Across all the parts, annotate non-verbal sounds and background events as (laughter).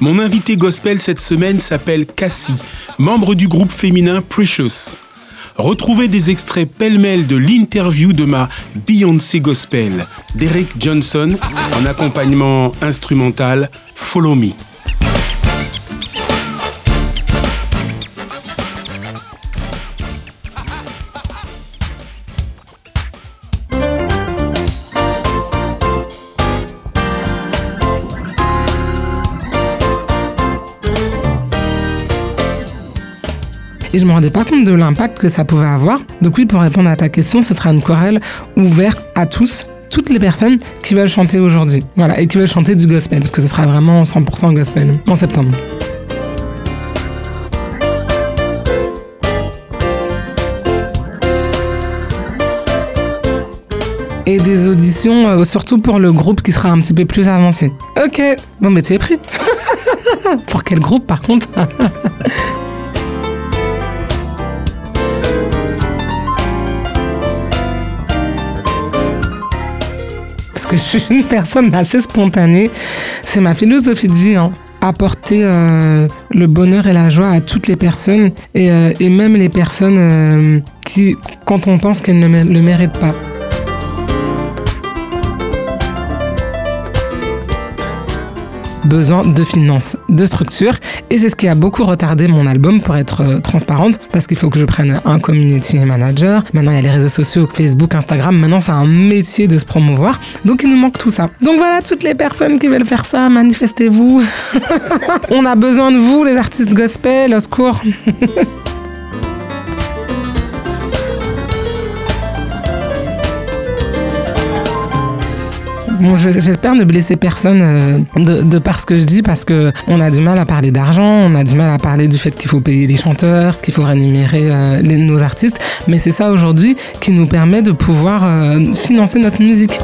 Mon invité gospel cette semaine s'appelle Cassie, membre du groupe féminin Precious. Retrouvez des extraits pêle-mêle de l'interview de ma Beyoncé Gospel, Derek Johnson, en accompagnement instrumental Follow Me. Et je me rendais pas compte de l'impact que ça pouvait avoir. Donc oui, pour répondre à ta question, ce sera une chorale ouverte à tous, toutes les personnes qui veulent chanter aujourd'hui. Voilà, et qui veulent chanter du gospel, parce que ce sera vraiment 100% gospel en septembre. Et des auditions, euh, surtout pour le groupe qui sera un petit peu plus avancé. Ok, bon mais tu es pris. (laughs) pour quel groupe par contre? (laughs) que je suis une personne assez spontanée. C'est ma philosophie de vie. Hein. Apporter euh, le bonheur et la joie à toutes les personnes et, euh, et même les personnes euh, qui, quand on pense qu'elles ne le méritent pas. Besoin de finances, de structure. Et c'est ce qui a beaucoup retardé mon album pour être euh, transparente, parce qu'il faut que je prenne un community manager. Maintenant, il y a les réseaux sociaux, Facebook, Instagram. Maintenant, c'est un métier de se promouvoir. Donc, il nous manque tout ça. Donc voilà, toutes les personnes qui veulent faire ça, manifestez-vous. (laughs) On a besoin de vous, les artistes gospel, au secours. (laughs) Bon, j'espère ne blesser personne euh, de, par ce que je dis parce que on a du mal à parler d'argent, on a du mal à parler du fait qu'il faut payer les chanteurs, qu'il faut rémunérer euh, nos artistes, mais c'est ça aujourd'hui qui nous permet de pouvoir euh, financer notre musique.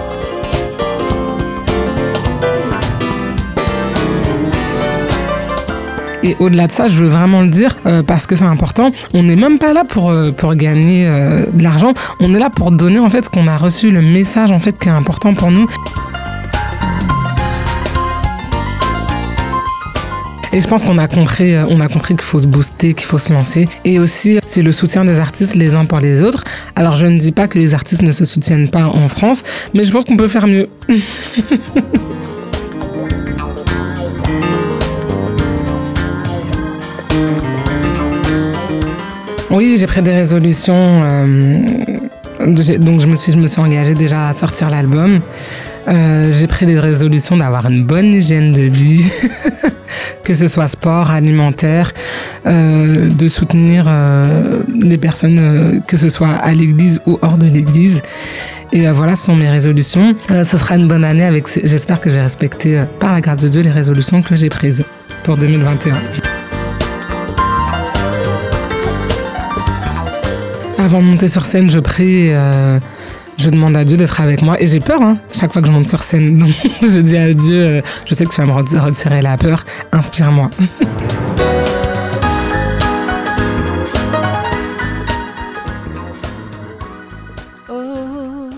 Et au-delà de ça, je veux vraiment le dire euh, parce que c'est important. On n'est même pas là pour, euh, pour gagner euh, de l'argent. On est là pour donner en fait ce qu'on a reçu, le message en fait qui est important pour nous. Et je pense qu'on a compris, a compris qu'il faut se booster, qu'il faut se lancer. Et aussi, c'est le soutien des artistes les uns pour les autres. Alors, je ne dis pas que les artistes ne se soutiennent pas en France, mais je pense qu'on peut faire mieux. (laughs) Oui, j'ai pris des résolutions. Euh, donc je me suis, je me suis engagée déjà à sortir l'album. Euh, j'ai pris des résolutions d'avoir une bonne hygiène de vie, (laughs) que ce soit sport, alimentaire, euh, de soutenir les personnes, que ce soit à l'église ou hors de l'église. Et voilà, ce sont mes résolutions. ce sera une bonne année avec. J'espère que j'ai respecté, par la grâce de Dieu, les résolutions que j'ai prises pour 2021. Avant de monter sur scène, je prie, euh, je demande à Dieu d'être avec moi et j'ai peur hein, chaque fois que je monte sur scène. (laughs) Donc je dis à Dieu, euh, je sais que tu vas me retirer la peur, inspire-moi. (laughs) oh,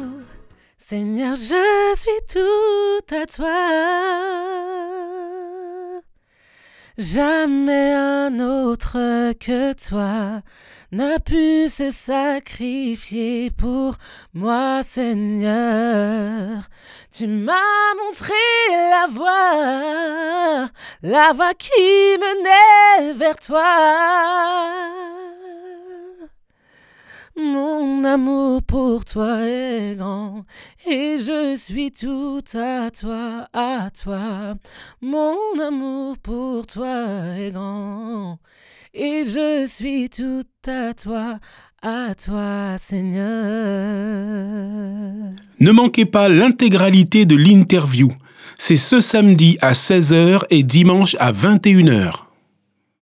Seigneur, je suis tout à toi. Jamais un autre que toi n'a pu se sacrifier pour moi, Seigneur. Tu m'as montré la voie, la voie qui menait vers toi. Amour pour toi est grand et je suis tout à toi, à toi. Mon amour pour toi est grand et je suis tout à toi, à toi Seigneur. Ne manquez pas l'intégralité de l'interview. C'est ce samedi à 16h et dimanche à 21h.